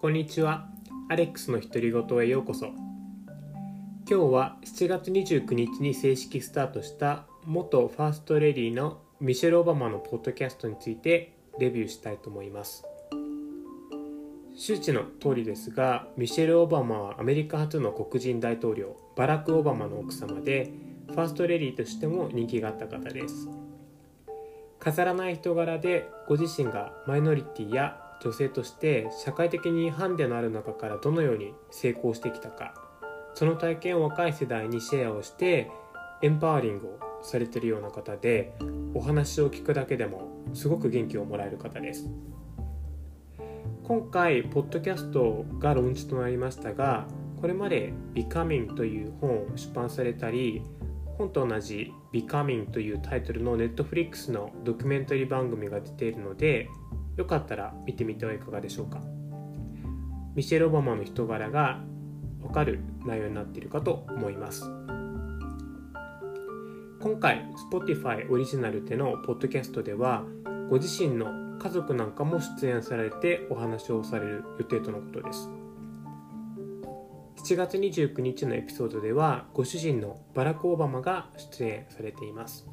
こんにちは。アレックスの独り言へようこそ。今日は7月29日に正式スタートした元ファーストレディのミシェル・オバマのポッドキャストについてレビューしたいと思います。周知の通りですが、ミシェル・オバマはアメリカ初の黒人大統領、バラク・オバマの奥様で、ファーストレディとしても人気があった方です。飾らない人柄でご自身がマイノリティや女性として社会的にハンデのある中からどのように成功してきたか。その体験を若い世代にシェアをしてエンパワーリングをされてるような方でお話を聞くだけでもすごく元気をもらえる方です。今回ポッドキャストがローンチとなりましたがこれまで「Becoming」という本を出版されたり本と同じ「Becoming」というタイトルの Netflix のドキュメンタリー番組が出ているのでよかったら見てみてはいかがでしょうか。ミシェル・オバマの人柄がわかる内容になっているかと思います。今回 Spotify オリジナルでのポッドキャストではご自身の家族なんかも出演されてお話をされる予定とのことです。7月29日のエピソードではご主人のバラク・オバマが出演されています。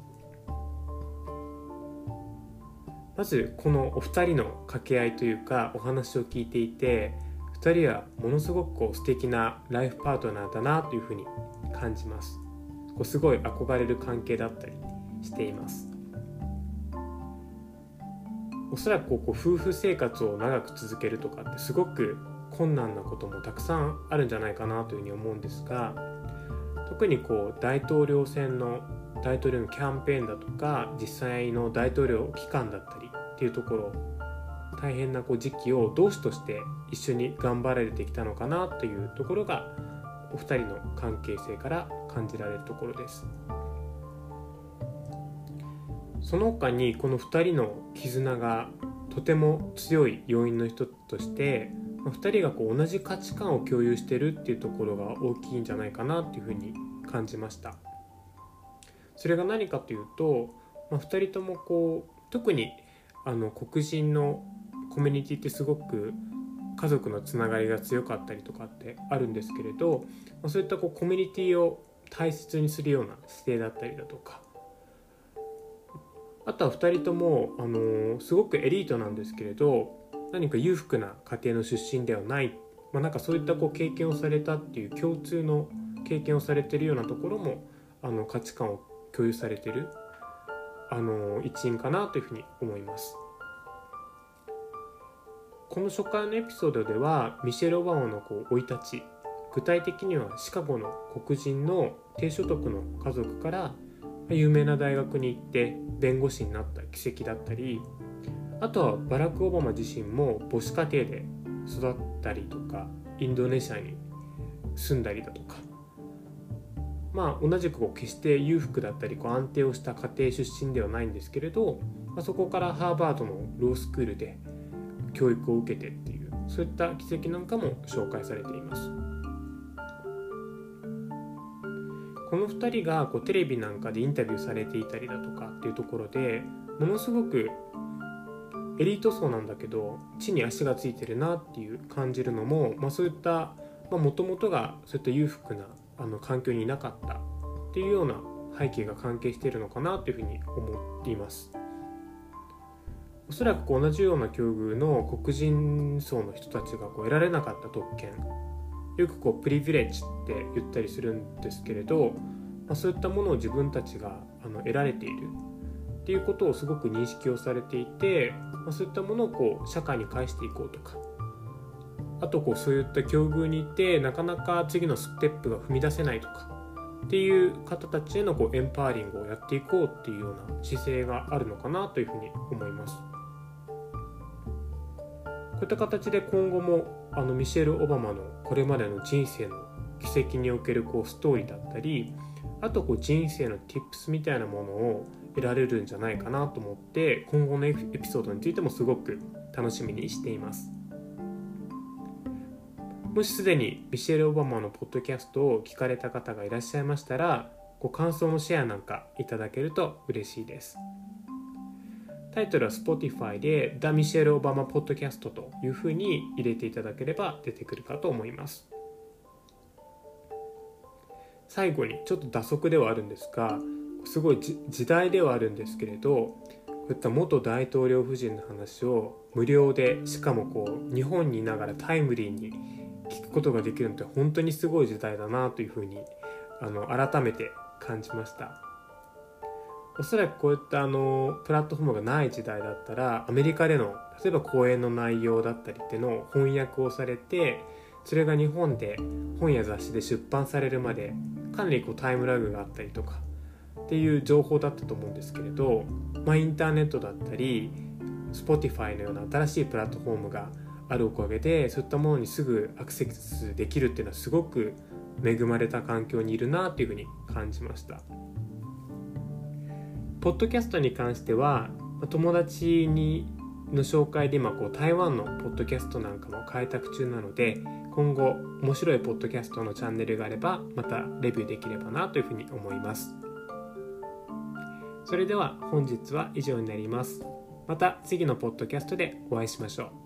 まずこのお二人の掛け合いというかお話を聞いていて2人はものすごくこう素敵なライフパートナーだなというふうに感じます。こうすごい憧れる関係だったりしています。おそらくこう夫婦生活を長く続けるとかってすごく困難なこともたくさんあるんじゃないかなというふうに思うんですが特にこう大統領選の大統領のキャンペーンだとか実際の大統領期間だったりっていうところ大変なこう時期を同志として一緒に頑張られてきたのかなというところがお二人の関係性から感じられるところです。その他にこの2人の絆がとても強い要因の一つとして2人がこう同じ価値観を共有してるっていうところが大きいんじゃないかなっていうふうに感じました。それが何かというと、まあ、2人ともこう特にあの黒人のコミュニティってすごく家族のつながりが強かったりとかってあるんですけれど、まあ、そういったこうコミュニティを大切にするような姿勢だったりだとかあとは2人とも、あのー、すごくエリートなんですけれど何か裕福な家庭の出身ではない、まあ、なんかそういったこう経験をされたっていう共通の経験をされてるようなところもあの価値観を共有されてるあの一因かなというふうに思います。この初回のエピソードではミシェル・オバマの生い立ち具体的にはシカゴの黒人の低所得の家族から有名な大学に行って弁護士になった奇跡だったりあとはバラク・オバマ自身も母子家庭で育ったりとかインドネシアに住んだりだとかまあ、同じくこう決して裕福だったりこう安定をした家庭出身ではないんですけれど、まあ、そこからハーバードのロースクールで教育を受けてっていうそういった奇跡なんかも紹介されています。この2人がこうテレビなんかでインタビューされていたりだとかっていうところでものすごくエリート層なんだけど地に足がついてるなっていう感じるのも、まあ、そういったもともとがそういった裕福なあの環境にいなかったっていうような背景が関係しているのかなというふうに思っています。おそらく同じような境遇の黒人層の人たちがこう得られなかった特権よくこうプリヴィレッジって言ったりするんですけれど、まあ、そういったものを自分たちがあの得られている。っていうことをすごく認識をされていて、まあ、そういったものをこう社会に返していこうとかあとこうそういった境遇にいてなかなか次のステップが踏み出せないとかっていう方たちへのこうエンパワリングをやっていこうっていうような姿勢があるのかなというふうに思います。こういった形で今後もあのミシェル・オバマのこれまでの人生の奇跡におけるこうストーリーだったりあとこう人生の tips みたいなものを得られるんじゃないかなと思って今後のエピソードについてもすごく楽しみにしています。もしすでにミシェル・オバマのポッドキャストを聞かれた方がいらっしゃいましたらご感想のシェアなんかいただけると嬉しいです。タイトルは Spotify で The Michelle Obama Podcast というふうに入れていただければ出てくるかと思います。最後にちょっと打足ではあるんですがすごい時代ではあるんですけれどこういった元大統領夫人の話を無料でしかもこう日本にいながらタイムリーに聞くことができるのって本当にすごい時代だなというふうにあの改めて感じました。おそらくこういったあのプラットフォームがない時代だったらアメリカでの例えば講演の内容だったりっていうのを翻訳をされてそれが日本で本や雑誌で出版されるまでかなりこうタイムラグがあったりとかっていう情報だったと思うんですけれど、まあ、インターネットだったり Spotify のような新しいプラットフォームがあるおかげでそういったものにすぐアクセスできるっていうのはすごく恵まれた環境にいるなっていうふうに感じました。ポッドキャストに関しては友達にの紹介で今こう台湾のポッドキャストなんかも開拓中なので今後面白いポッドキャストのチャンネルがあればまたレビューできればなというふうに思います。それでは本日は以上になります。また次のポッドキャストでお会いしましょう。